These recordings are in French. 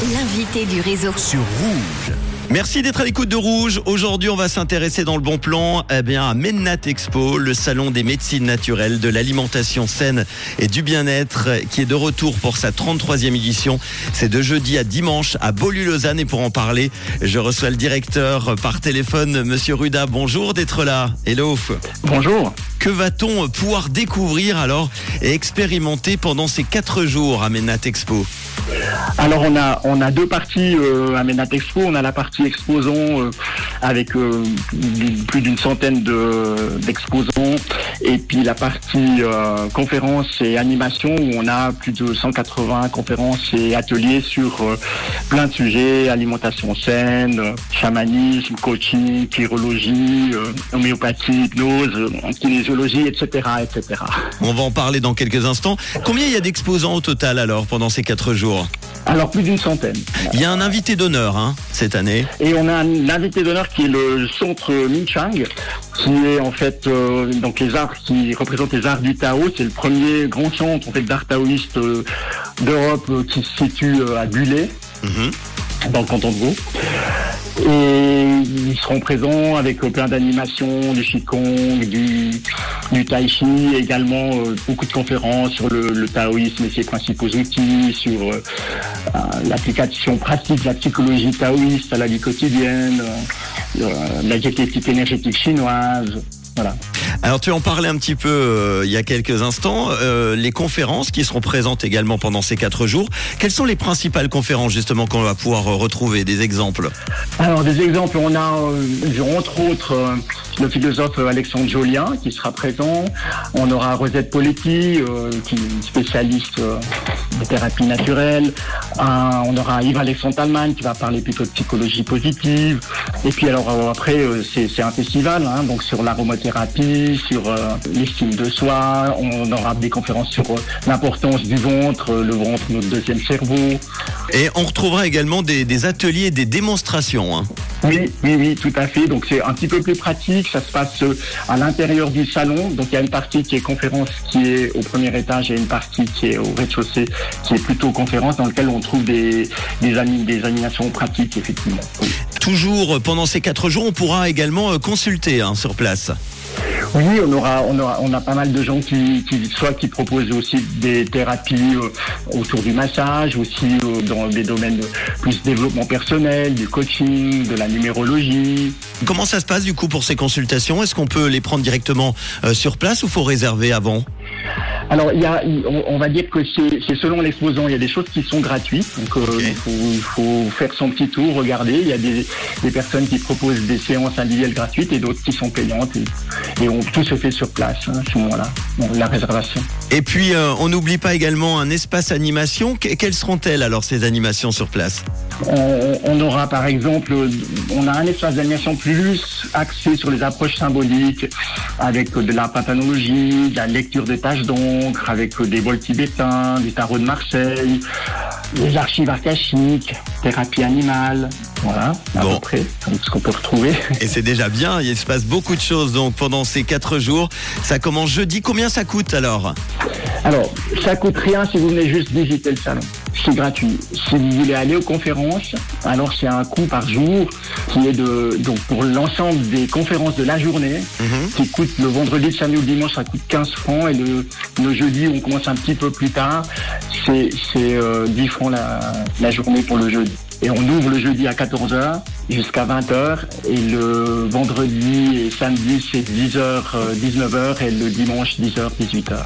L'invité du réseau. sur Rouge. Merci d'être à l'écoute de Rouge. Aujourd'hui, on va s'intéresser dans le bon plan eh bien, à Mennat Expo, le salon des médecines naturelles, de l'alimentation saine et du bien-être, qui est de retour pour sa 33e édition. C'est de jeudi à dimanche à Beaulieu-Lausanne. Et pour en parler, je reçois le directeur par téléphone, Monsieur Ruda. Bonjour d'être là. Hello. Bonjour. Que va-t-on pouvoir découvrir alors et expérimenter pendant ces quatre jours à Mennat Expo Alors on a on a deux parties euh, à Menat Expo. On a la partie exposants euh, avec euh, plus d'une centaine de d'exposants et puis la partie euh, conférences et animation où on a plus de 180 conférences et ateliers sur euh, plein de sujets alimentation saine, euh, chamanisme, coaching, chirologie, euh, homéopathie, hypnose, euh, kinésiologie, etc., etc. On va en parler dans quelques instants. Combien il y a d'exposants au total alors pendant ces quatre jours? Alors plus d'une centaine. Il y a un invité d'honneur hein, cette année. Et on a un invité d'honneur qui est le centre Minchang, qui est en fait euh, donc les arts qui représentent les arts du Tao. C'est le premier grand centre en fait d'art taoïste euh, d'Europe euh, qui se situe à Bullet, Mhm. dans le canton de Vaud. Et ils seront présents avec euh, plein d'animations, du Qigong, du, du Tai Chi, également euh, beaucoup de conférences sur le, le taoïsme et ses principaux outils, sur euh, l'application pratique de la psychologie taoïste à la vie quotidienne, la diététique énergétique chinoise. Voilà. Alors tu en parlais un petit peu euh, il y a quelques instants, euh, les conférences qui seront présentes également pendant ces quatre jours. Quelles sont les principales conférences justement qu'on va pouvoir euh, retrouver? Des exemples Alors des exemples, on a euh, entre autres euh, le philosophe euh, Alexandre Jolien qui sera présent. On aura Rosette Poletti euh, qui est spécialiste euh, de thérapie naturelle. Un- on aura Yves Alexandre Talman qui va parler plutôt de psychologie positive. Et puis alors euh, après euh, c'est un festival hein, donc sur sur euh, l'estime de soi. On aura des conférences sur euh, l'importance du ventre, euh, le ventre notre deuxième cerveau. Et on retrouvera également des, des ateliers des démonstrations. hein. Oui, oui, oui, tout à fait. Donc c'est un petit peu plus pratique. Ça se passe à l'intérieur du salon. Donc il y a une partie qui est conférence qui est au premier étage et une partie qui est au rez-de-chaussée qui est plutôt conférence dans lequel on trouve des, des, des animations pratiques, effectivement. Oui. Toujours pendant ces quatre jours, on pourra également consulter hein, sur place. Oui, on aura, a pas mal de gens qui proposent aussi des thérapies euh, autour du massage, aussi euh, dans des domaines de plus développement personnel, du coaching, de la numérologie. Comment ça se passe du coup pour ces consultations? Est-ce qu'on peut les prendre directement euh, sur place ou faut réserver avant? Alors, il y a, on, on va dire que c'est selon l'exposant. Il y a des choses qui sont gratuites. Donc, euh, il, faut, il faut faire son petit tour, regarder. Il y a des, des personnes qui proposent des séances individuelles gratuites et d'autres qui sont payantes. Et, et on, tout se fait sur place hein, à ce moment-là, Bon, la réservation. Et puis euh, on n'oublie pas également un espace animation. Que- quelles seront-elles alors ces animations sur place? On, on aura par exemple, on a un espace d'animation plus axé sur les approches symboliques, avec de la patanologie, de la lecture de tâches d'encre, avec euh, des vols tibétains, du tarot de Marseille, les archives akashiques, thérapie animale, voilà, à Bon. peu près, comme ce qu'on peut retrouver. Et c'est déjà bien, il se passe beaucoup de choses donc pendant ces quatre jours. Ça commence jeudi, combien ça coûte alors? Alors, ça coûte rien si vous venez juste visiter le salon. C'est gratuit. Si vous voulez aller aux conférences, alors c'est un coût par jour qui est de donc pour l'ensemble des conférences de la journée, Mhm. qui coûte le vendredi, le samedi ou le dimanche, ça coûte 15 francs et le, le jeudi on commence un petit peu plus tard, c'est c'est euh, 10 francs la, la journée pour le jeudi. Et on ouvre le jeudi à 14h jusqu'à 20h et le vendredi et samedi c'est 10h, 19h et le dimanche 10h, 18h.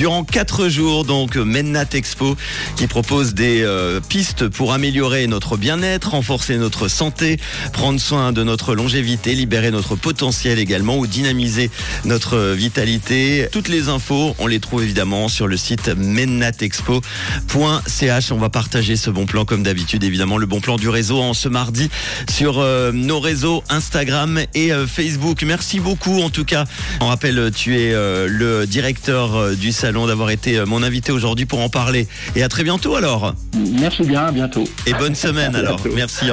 Durant quatre jours, donc, Mennat Expo, qui propose des euh, pistes pour améliorer notre bien-être, renforcer notre santé, prendre soin de notre longévité, libérer notre potentiel également ou dynamiser notre vitalité. Toutes les infos, on les trouve évidemment sur le site mennatexpo.ch. On va partager ce bon plan comme d'habitude, évidemment, le bon plan du réseau en ce mardi sur euh, nos réseaux Instagram et euh, Facebook. Merci beaucoup en tout cas. On rappelle, tu es le directeur du salon d'avoir été euh, mon invité aujourd'hui pour en parler. Et à très bientôt alors. Merci bien, à bientôt. Et bonne semaine alors. Merci.